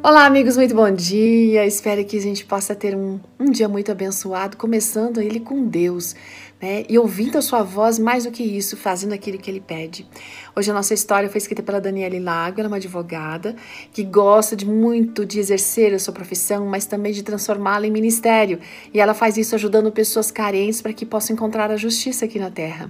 Olá, amigos, muito bom dia. Espero que a gente possa ter um, um dia muito abençoado, começando ele com Deus, né? E ouvindo a sua voz, mais do que isso, fazendo aquilo que ele pede. Hoje a nossa história foi escrita pela Daniela Lago, ela é uma advogada que gosta de muito de exercer a sua profissão, mas também de transformá-la em ministério. E ela faz isso ajudando pessoas carentes para que possam encontrar a justiça aqui na terra.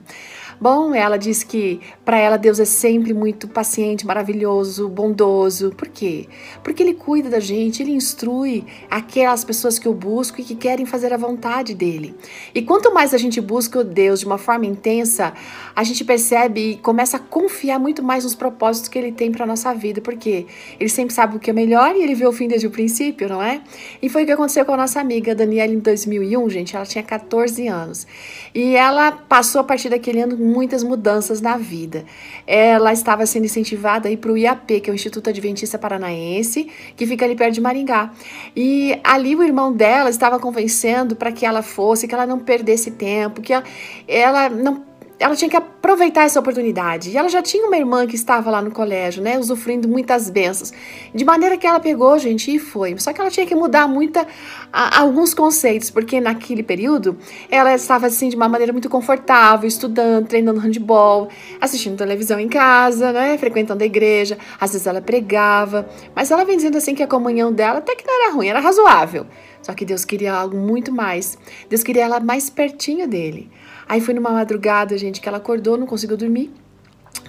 Bom, ela diz que para ela Deus é sempre muito paciente, maravilhoso, bondoso. Por quê? Porque ele cuida da gente, ele instrui aquelas pessoas que o buscam e que querem fazer a vontade dele. E quanto mais a gente busca o Deus de uma forma intensa, a gente percebe e começa a confiar muito mais nos propósitos que ele tem para nossa vida, porque ele sempre sabe o que é melhor e ele vê o fim desde o princípio, não é? E foi o que aconteceu com a nossa amiga Daniela em 2001, gente, ela tinha 14 anos. E ela passou a partir daquele ano muitas mudanças na vida. Ela estava sendo incentivada para o IAP, que é o Instituto Adventista Paranaense, que fica ali perto de Maringá. E ali o irmão dela estava convencendo para que ela fosse, que ela não perdesse tempo, que ela, ela não ela tinha que aproveitar essa oportunidade. E ela já tinha uma irmã que estava lá no colégio, né, usufruindo muitas bênçãos. De maneira que ela pegou, gente, e foi. Só que ela tinha que mudar muita, a, alguns conceitos, porque naquele período ela estava assim de uma maneira muito confortável, estudando, treinando handball, assistindo televisão em casa, né, frequentando a igreja. Às vezes ela pregava, mas ela vem dizendo assim que a comunhão dela até que não era ruim, era razoável. Só que Deus queria algo muito mais. Deus queria ela mais pertinho dele. Aí foi numa madrugada, gente, que ela acordou, não conseguiu dormir.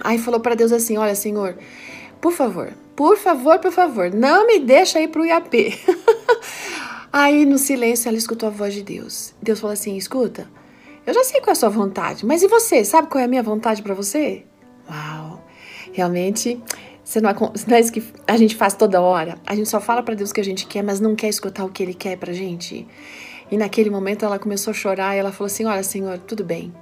Aí falou para Deus assim: Olha, Senhor, por favor, por favor, por favor, não me deixa ir pro IAP. Aí no silêncio ela escutou a voz de Deus. Deus falou assim: Escuta, eu já sei qual é a sua vontade, mas e você? Sabe qual é a minha vontade para você? Uau! Realmente, você não, é, não é isso que a gente faz toda hora. A gente só fala para Deus o que a gente quer, mas não quer escutar o que Ele quer pra gente. E naquele momento ela começou a chorar e ela falou assim: Olha, Senhor, tudo bem.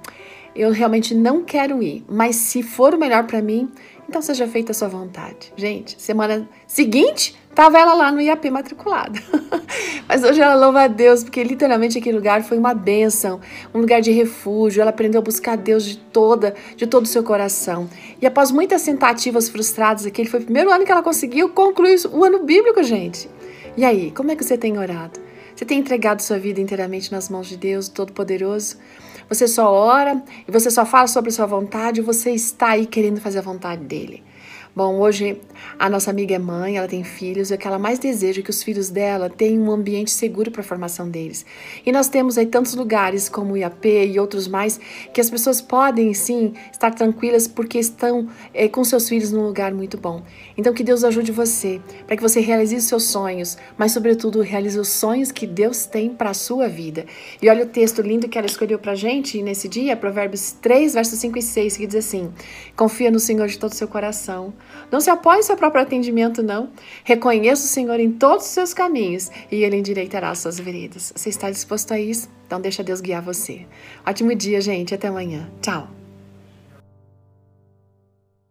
Eu realmente não quero ir, mas se for o melhor para mim, então seja feita a sua vontade. Gente, semana seguinte, tava ela lá no IAP matriculada. mas hoje ela louva a Deus, porque literalmente aquele lugar foi uma bênção, um lugar de refúgio. Ela aprendeu a buscar Deus de toda, de todo o seu coração. E após muitas tentativas frustradas, aquele foi o primeiro ano que ela conseguiu concluir o ano bíblico, gente. E aí, como é que você tem orado? Você tem entregado sua vida inteiramente nas mãos de Deus Todo-Poderoso? Você só ora e você só fala sobre sua vontade, você está aí querendo fazer a vontade dele. Bom, hoje a nossa amiga é mãe, ela tem filhos e o que ela mais deseja é que os filhos dela tenham um ambiente seguro para a formação deles. E nós temos aí tantos lugares como o IAP e outros mais que as pessoas podem sim estar tranquilas porque estão é, com seus filhos num lugar muito bom. Então que Deus ajude você para que você realize os seus sonhos, mas sobretudo realize os sonhos que Deus tem para a sua vida. E olha o texto lindo que ela escolheu para gente nesse dia, Provérbios 3, versos 5 e 6, que diz assim: Confia no Senhor de todo o seu coração não se apoie em seu próprio atendimento, não. Reconheça o Senhor em todos os seus caminhos e Ele endireitará as suas veredas. Você está disposto a isso? Então deixa Deus guiar você. Ótimo dia, gente. Até amanhã. Tchau.